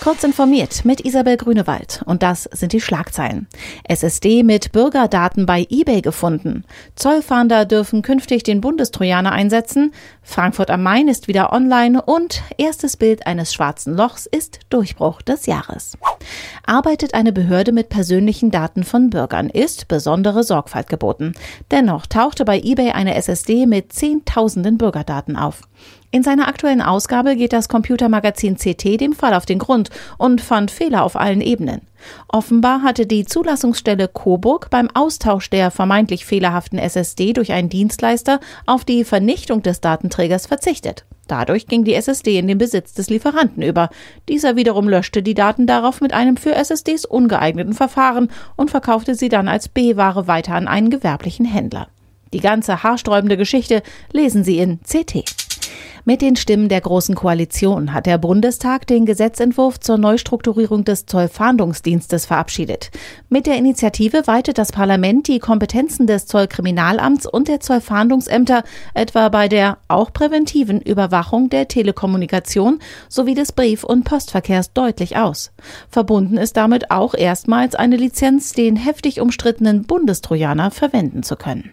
Kurz informiert mit Isabel Grünewald. Und das sind die Schlagzeilen. SSD mit Bürgerdaten bei eBay gefunden. Zollfahnder dürfen künftig den Bundestrojaner einsetzen. Frankfurt am Main ist wieder online und erstes Bild eines schwarzen Lochs ist Durchbruch des Jahres. Arbeitet eine Behörde mit persönlichen Daten von Bürgern, ist besondere Sorgfalt geboten. Dennoch tauchte bei eBay eine SSD mit Zehntausenden Bürgerdaten auf. In seiner aktuellen Ausgabe geht das Computermagazin CT dem Fall auf den Grund und fand Fehler auf allen Ebenen. Offenbar hatte die Zulassungsstelle Coburg beim Austausch der vermeintlich fehlerhaften SSD durch einen Dienstleister auf die Vernichtung des Datenträgers verzichtet. Dadurch ging die SSD in den Besitz des Lieferanten über. Dieser wiederum löschte die Daten darauf mit einem für SSDs ungeeigneten Verfahren und verkaufte sie dann als B-Ware weiter an einen gewerblichen Händler. Die ganze haarsträubende Geschichte lesen Sie in CT. Mit den Stimmen der Großen Koalition hat der Bundestag den Gesetzentwurf zur Neustrukturierung des Zollfahndungsdienstes verabschiedet. Mit der Initiative weitet das Parlament die Kompetenzen des Zollkriminalamts und der Zollfahndungsämter etwa bei der auch präventiven Überwachung der Telekommunikation sowie des Brief- und Postverkehrs deutlich aus. Verbunden ist damit auch erstmals eine Lizenz, den heftig umstrittenen Bundestrojaner verwenden zu können.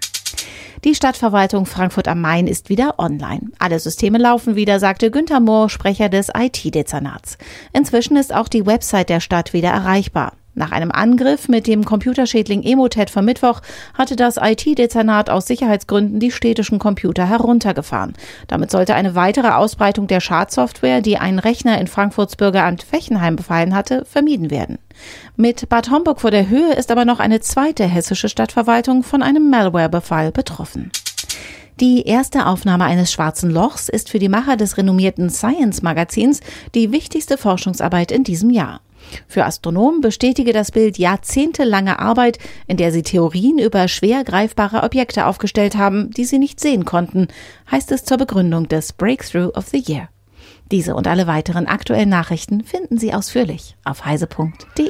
Die Stadtverwaltung Frankfurt am Main ist wieder online. Alle Systeme laufen wieder, sagte Günther Mohr, Sprecher des IT-Dezernats. Inzwischen ist auch die Website der Stadt wieder erreichbar. Nach einem Angriff mit dem Computerschädling Emotet vom Mittwoch hatte das IT-Dezernat aus Sicherheitsgründen die städtischen Computer heruntergefahren. Damit sollte eine weitere Ausbreitung der Schadsoftware, die ein Rechner in Frankfurts Bürgeramt Fechenheim befallen hatte, vermieden werden. Mit Bad Homburg vor der Höhe ist aber noch eine zweite hessische Stadtverwaltung von einem Malware-Befall betroffen. Die erste Aufnahme eines schwarzen Lochs ist für die Macher des renommierten Science Magazins die wichtigste Forschungsarbeit in diesem Jahr. Für Astronomen bestätige das Bild jahrzehntelange Arbeit, in der sie Theorien über schwer greifbare Objekte aufgestellt haben, die sie nicht sehen konnten, heißt es zur Begründung des Breakthrough of the Year. Diese und alle weiteren aktuellen Nachrichten finden Sie ausführlich auf heise.de.